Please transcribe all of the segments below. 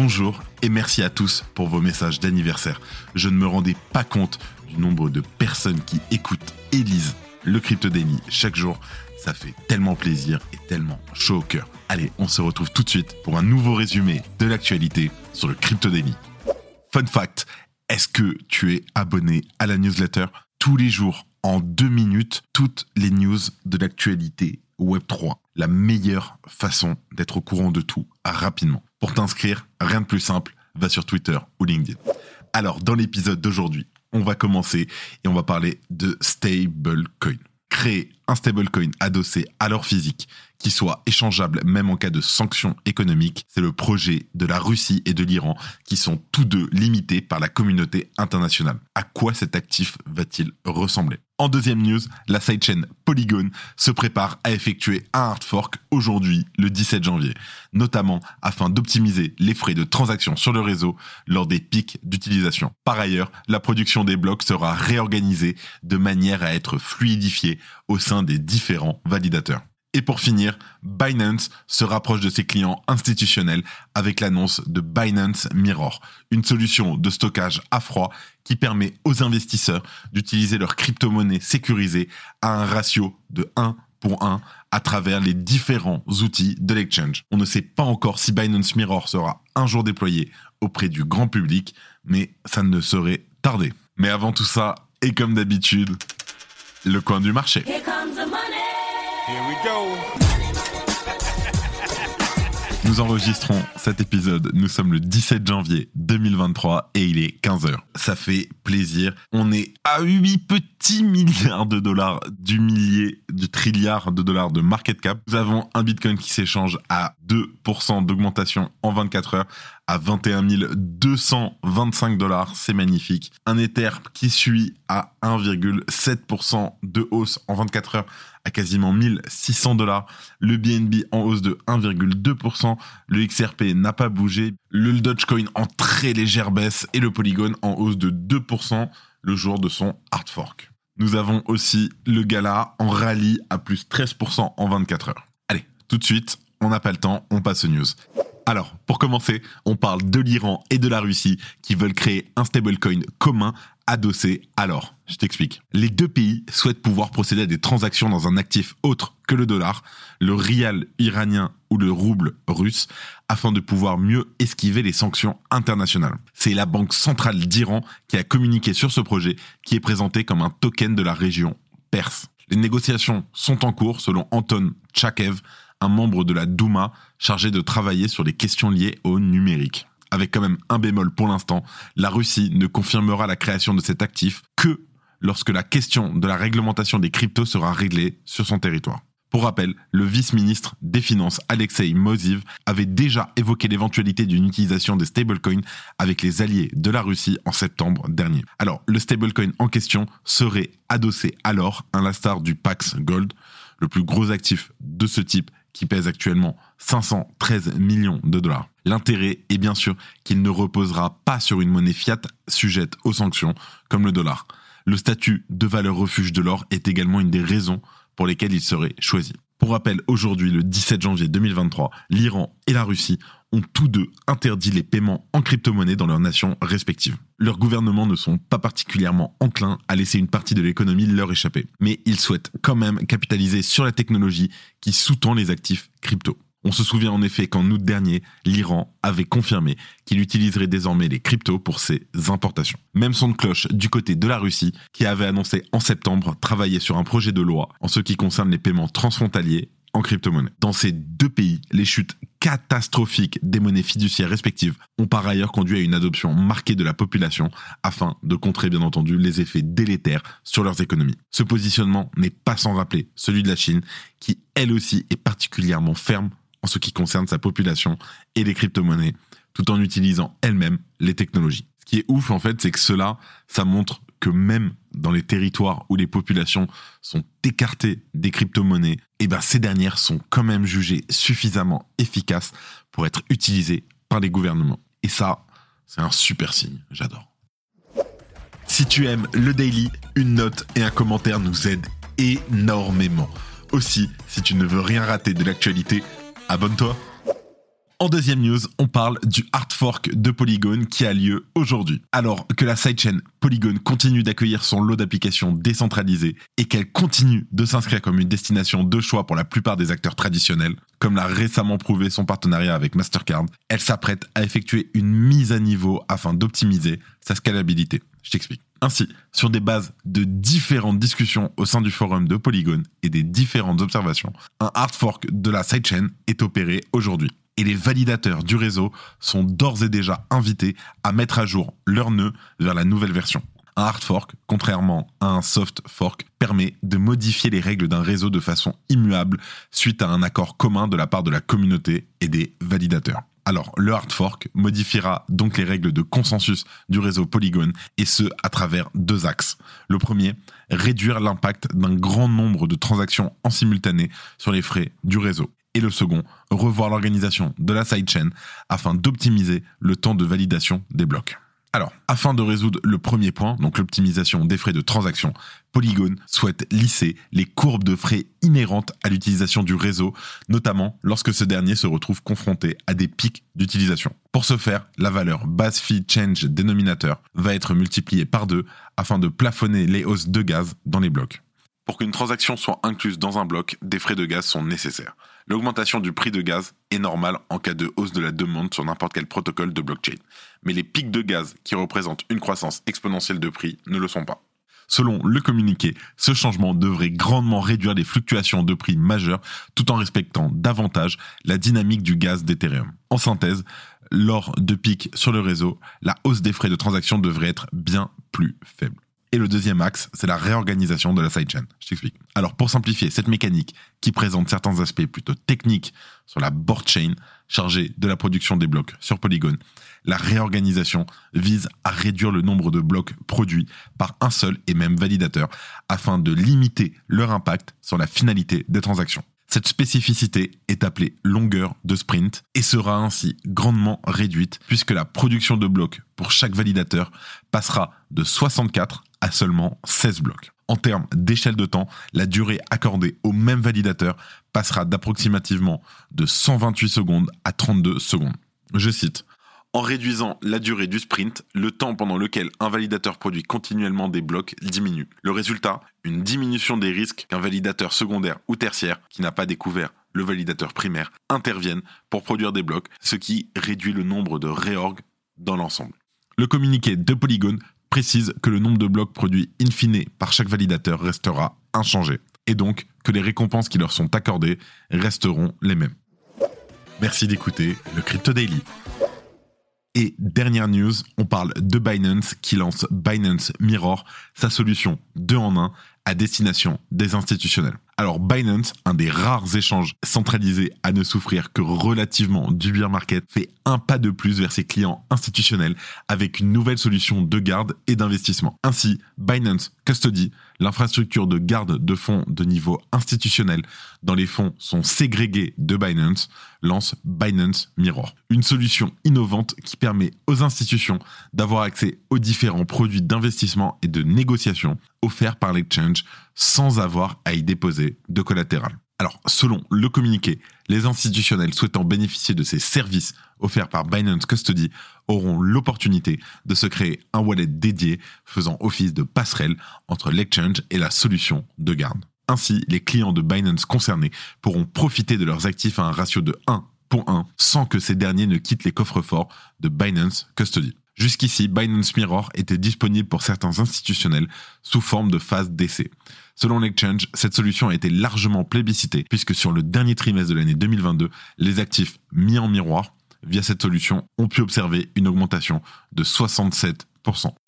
Bonjour et merci à tous pour vos messages d'anniversaire. Je ne me rendais pas compte du nombre de personnes qui écoutent et lisent le Crypto Daily chaque jour. Ça fait tellement plaisir et tellement chaud au cœur. Allez, on se retrouve tout de suite pour un nouveau résumé de l'actualité sur le Crypto Daily. Fun fact, est-ce que tu es abonné à la newsletter? Tous les jours, en deux minutes, toutes les news de l'actualité Web3. La meilleure façon d'être au courant de tout rapidement. Pour t'inscrire, rien de plus simple, va sur Twitter ou LinkedIn. Alors, dans l'épisode d'aujourd'hui, on va commencer et on va parler de stablecoin. Créer un stablecoin adossé à l'or physique qui soit échangeable même en cas de sanctions économiques, c'est le projet de la Russie et de l'Iran qui sont tous deux limités par la communauté internationale. À quoi cet actif va-t-il ressembler? En deuxième news, la sidechain Polygon se prépare à effectuer un hard fork aujourd'hui, le 17 janvier, notamment afin d'optimiser les frais de transaction sur le réseau lors des pics d'utilisation. Par ailleurs, la production des blocs sera réorganisée de manière à être fluidifiée au sein des différents validateurs. Et pour finir, Binance se rapproche de ses clients institutionnels avec l'annonce de Binance Mirror, une solution de stockage à froid qui permet aux investisseurs d'utiliser leur crypto-monnaie sécurisée à un ratio de 1 pour 1 à travers les différents outils de l'exchange. On ne sait pas encore si Binance Mirror sera un jour déployé auprès du grand public, mais ça ne saurait tarder. Mais avant tout ça, et comme d'habitude, le coin du marché. Nous enregistrons cet épisode, nous sommes le 17 janvier 2023 et il est 15h. Ça fait plaisir. On est à 8 petits milliards de dollars du millier, du trilliard de dollars de market cap. Nous avons un Bitcoin qui s'échange à 2% d'augmentation en 24 heures à 21 225 dollars, c'est magnifique. Un Ether qui suit à 1,7% de hausse en 24 heures à quasiment 1600 dollars. Le BNB en hausse de 1,2%. Le XRP n'a pas bougé. Le Dogecoin en très légère baisse et le Polygon en hausse de 2% le jour de son hard fork. Nous avons aussi le Gala en rallye à plus 13% en 24 heures. Allez, tout de suite, on n'a pas le temps, on passe aux news. Alors, pour commencer, on parle de l'Iran et de la Russie qui veulent créer un stablecoin commun adossé alors. Je t'explique. Les deux pays souhaitent pouvoir procéder à des transactions dans un actif autre que le dollar, le rial iranien ou le rouble russe, afin de pouvoir mieux esquiver les sanctions internationales. C'est la Banque centrale d'Iran qui a communiqué sur ce projet, qui est présenté comme un token de la région perse. Les négociations sont en cours selon Anton Tchakev, un membre de la Douma chargé de travailler sur les questions liées au numérique avec quand même un bémol pour l'instant, la Russie ne confirmera la création de cet actif que lorsque la question de la réglementation des cryptos sera réglée sur son territoire. Pour rappel, le vice-ministre des Finances Alexei Moziv avait déjà évoqué l'éventualité d'une utilisation des stablecoins avec les alliés de la Russie en septembre dernier. Alors, le stablecoin en question serait adossé alors à l'instar du Pax Gold, le plus gros actif de ce type qui pèse actuellement 513 millions de dollars. L'intérêt est bien sûr qu'il ne reposera pas sur une monnaie fiat sujette aux sanctions comme le dollar. Le statut de valeur refuge de l'or est également une des raisons pour lesquelles il serait choisi. Pour rappel, aujourd'hui, le 17 janvier 2023, l'Iran et la Russie ont tous deux interdit les paiements en crypto-monnaie dans leurs nations respectives. Leurs gouvernements ne sont pas particulièrement enclins à laisser une partie de l'économie leur échapper, mais ils souhaitent quand même capitaliser sur la technologie qui sous-tend les actifs crypto. On se souvient en effet qu'en août dernier, l'Iran avait confirmé qu'il utiliserait désormais les cryptos pour ses importations. Même son de cloche du côté de la Russie, qui avait annoncé en septembre travailler sur un projet de loi en ce qui concerne les paiements transfrontaliers crypto-monnaie. Dans ces deux pays, les chutes catastrophiques des monnaies fiduciaires respectives ont par ailleurs conduit à une adoption marquée de la population afin de contrer bien entendu les effets délétères sur leurs économies. Ce positionnement n'est pas sans rappeler celui de la Chine qui elle aussi est particulièrement ferme en ce qui concerne sa population et les crypto-monnaies, tout en utilisant elle-même les technologies. Ce qui est ouf en fait, c'est que cela, ça montre que même dans les territoires où les populations sont écartées des crypto-monnaies, eh ben ces dernières sont quand même jugées suffisamment efficaces pour être utilisées par les gouvernements. Et ça, c'est un super signe, j'adore. Si tu aimes le daily, une note et un commentaire nous aident énormément. Aussi, si tu ne veux rien rater de l'actualité, abonne-toi. En deuxième news, on parle du hard fork de Polygon qui a lieu aujourd'hui. Alors que la sidechain Polygon continue d'accueillir son lot d'applications décentralisées et qu'elle continue de s'inscrire comme une destination de choix pour la plupart des acteurs traditionnels, comme l'a récemment prouvé son partenariat avec Mastercard, elle s'apprête à effectuer une mise à niveau afin d'optimiser sa scalabilité. Je t'explique. Ainsi, sur des bases de différentes discussions au sein du forum de Polygon et des différentes observations, un hard fork de la sidechain est opéré aujourd'hui et les validateurs du réseau sont d'ores et déjà invités à mettre à jour leur nœud vers la nouvelle version. Un hard fork, contrairement à un soft fork, permet de modifier les règles d'un réseau de façon immuable suite à un accord commun de la part de la communauté et des validateurs. Alors, le hard fork modifiera donc les règles de consensus du réseau Polygon, et ce, à travers deux axes. Le premier, réduire l'impact d'un grand nombre de transactions en simultané sur les frais du réseau et le second, revoir l'organisation de la sidechain afin d'optimiser le temps de validation des blocs. Alors, afin de résoudre le premier point, donc l'optimisation des frais de transaction, Polygon souhaite lisser les courbes de frais inhérentes à l'utilisation du réseau, notamment lorsque ce dernier se retrouve confronté à des pics d'utilisation. Pour ce faire, la valeur base fee change dénominateur va être multipliée par deux afin de plafonner les hausses de gaz dans les blocs. Pour qu'une transaction soit incluse dans un bloc, des frais de gaz sont nécessaires. L'augmentation du prix de gaz est normale en cas de hausse de la demande sur n'importe quel protocole de blockchain. Mais les pics de gaz qui représentent une croissance exponentielle de prix ne le sont pas. Selon le communiqué, ce changement devrait grandement réduire les fluctuations de prix majeures tout en respectant davantage la dynamique du gaz d'Ethereum. En synthèse, lors de pics sur le réseau, la hausse des frais de transaction devrait être bien plus faible. Et le deuxième axe, c'est la réorganisation de la sidechain. Je t'explique. Alors, pour simplifier cette mécanique qui présente certains aspects plutôt techniques sur la board chain chargée de la production des blocs sur Polygon, la réorganisation vise à réduire le nombre de blocs produits par un seul et même validateur afin de limiter leur impact sur la finalité des transactions. Cette spécificité est appelée longueur de sprint et sera ainsi grandement réduite puisque la production de blocs pour chaque validateur passera de 64 à seulement 16 blocs. En termes d'échelle de temps, la durée accordée au même validateur passera d'approximativement de 128 secondes à 32 secondes. Je cite. En réduisant la durée du sprint, le temps pendant lequel un validateur produit continuellement des blocs diminue. Le résultat, une diminution des risques qu'un validateur secondaire ou tertiaire, qui n'a pas découvert le validateur primaire, intervienne pour produire des blocs, ce qui réduit le nombre de réorgs dans l'ensemble. Le communiqué de Polygon précise que le nombre de blocs produits in fine par chaque validateur restera inchangé, et donc que les récompenses qui leur sont accordées resteront les mêmes. Merci d'écouter le Crypto Daily. Et dernière news, on parle de Binance qui lance Binance Mirror, sa solution 2 en 1 à destination des institutionnels. Alors Binance, un des rares échanges centralisés à ne souffrir que relativement du bear market, fait un pas de plus vers ses clients institutionnels avec une nouvelle solution de garde et d'investissement. Ainsi, Binance Custody, l'infrastructure de garde de fonds de niveau institutionnel dont les fonds sont ségrégés de Binance, lance Binance Mirror. Une solution innovante qui permet aux institutions d'avoir accès aux différents produits d'investissement et de négociation offerts par l'exchange sans avoir à y déposer de collatéral. Alors, selon le communiqué, les institutionnels souhaitant bénéficier de ces services offerts par Binance Custody auront l'opportunité de se créer un wallet dédié faisant office de passerelle entre l'exchange et la solution de garde. Ainsi, les clients de Binance concernés pourront profiter de leurs actifs à un ratio de 1 pour 1 sans que ces derniers ne quittent les coffres forts de Binance Custody. Jusqu'ici, Binance Mirror était disponible pour certains institutionnels sous forme de phase d'essai. Selon l'exchange, cette solution a été largement plébiscitée puisque sur le dernier trimestre de l'année 2022, les actifs mis en miroir via cette solution ont pu observer une augmentation de 67%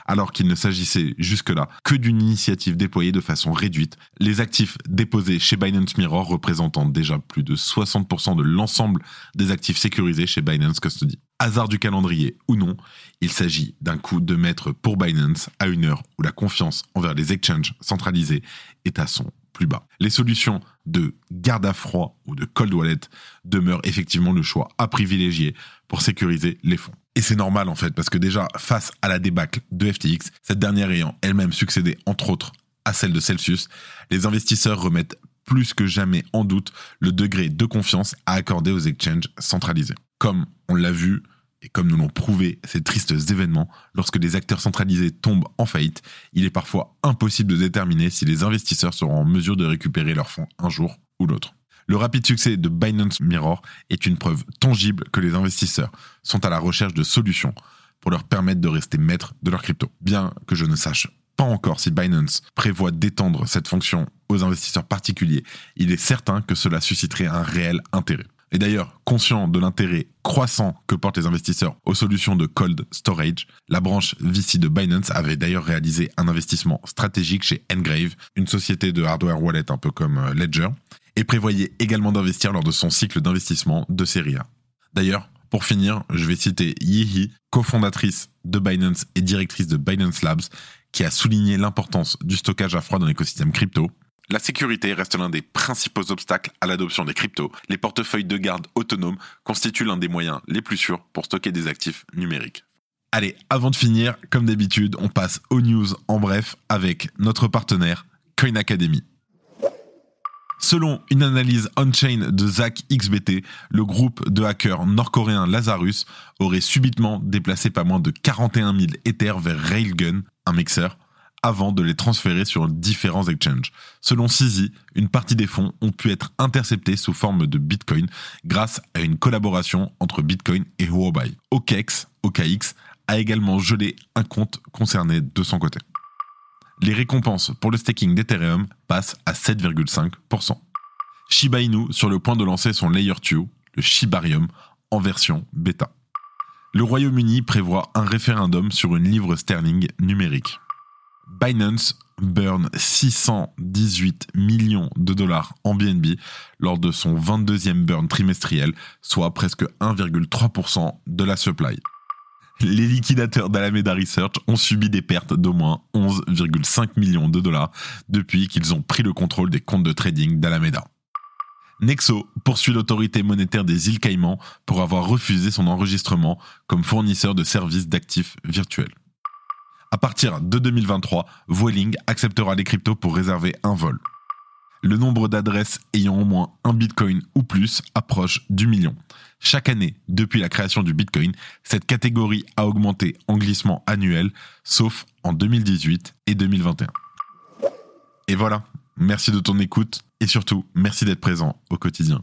Alors qu'il ne s'agissait jusque-là que d'une initiative déployée de façon réduite, les actifs déposés chez Binance Mirror représentant déjà plus de 60% de l'ensemble des actifs sécurisés chez Binance Custody. Hasard du calendrier ou non, il s'agit d'un coup de maître pour Binance à une heure où la confiance envers les exchanges centralisés est à son plus bas. Les solutions de garde à froid ou de cold wallet demeurent effectivement le choix à privilégier pour sécuriser les fonds. Et c'est normal en fait, parce que déjà, face à la débâcle de FTX, cette dernière ayant elle-même succédé entre autres à celle de Celsius, les investisseurs remettent plus que jamais en doute le degré de confiance à accorder aux exchanges centralisés. Comme on l'a vu et comme nous l'ont prouvé ces tristes événements, lorsque des acteurs centralisés tombent en faillite, il est parfois impossible de déterminer si les investisseurs seront en mesure de récupérer leurs fonds un jour ou l'autre. Le rapide succès de Binance Mirror est une preuve tangible que les investisseurs sont à la recherche de solutions pour leur permettre de rester maîtres de leur crypto. Bien que je ne sache pas encore si Binance prévoit d'étendre cette fonction aux investisseurs particuliers, il est certain que cela susciterait un réel intérêt. Et d'ailleurs, conscient de l'intérêt croissant que portent les investisseurs aux solutions de cold storage, la branche VC de Binance avait d'ailleurs réalisé un investissement stratégique chez Engrave, une société de hardware wallet un peu comme euh, Ledger, et prévoyait également d'investir lors de son cycle d'investissement de série A. D'ailleurs, pour finir, je vais citer Yihi, cofondatrice de Binance et directrice de Binance Labs, qui a souligné l'importance du stockage à froid dans l'écosystème crypto. La sécurité reste l'un des principaux obstacles à l'adoption des cryptos. Les portefeuilles de garde autonomes constituent l'un des moyens les plus sûrs pour stocker des actifs numériques. Allez, avant de finir, comme d'habitude, on passe aux news en bref avec notre partenaire Coin Academy. Selon une analyse on-chain de Zach XBT, le groupe de hackers nord-coréen Lazarus aurait subitement déplacé pas moins de 41 000 Ethers vers Railgun, un mixeur, avant de les transférer sur différents exchanges. Selon CZ, une partie des fonds ont pu être interceptés sous forme de Bitcoin grâce à une collaboration entre Bitcoin et Huobai. OKEx, OKX, a également gelé un compte concerné de son côté les récompenses pour le staking d'Ethereum passent à 7,5%. Shiba Inu sur le point de lancer son Layer 2, le Shibarium, en version bêta. Le Royaume-Uni prévoit un référendum sur une livre sterling numérique. Binance burn 618 millions de dollars en BNB lors de son 22e burn trimestriel, soit presque 1,3% de la supply les liquidateurs d'Alameda Research ont subi des pertes d'au moins 11,5 millions de dollars depuis qu'ils ont pris le contrôle des comptes de trading d'Alameda. Nexo poursuit l'autorité monétaire des îles Caïmans pour avoir refusé son enregistrement comme fournisseur de services d'actifs virtuels. À partir de 2023, Vueling acceptera les cryptos pour réserver un vol. Le nombre d'adresses ayant au moins un bitcoin ou plus approche du million. Chaque année, depuis la création du Bitcoin, cette catégorie a augmenté en glissement annuel, sauf en 2018 et 2021. Et voilà, merci de ton écoute et surtout, merci d'être présent au quotidien.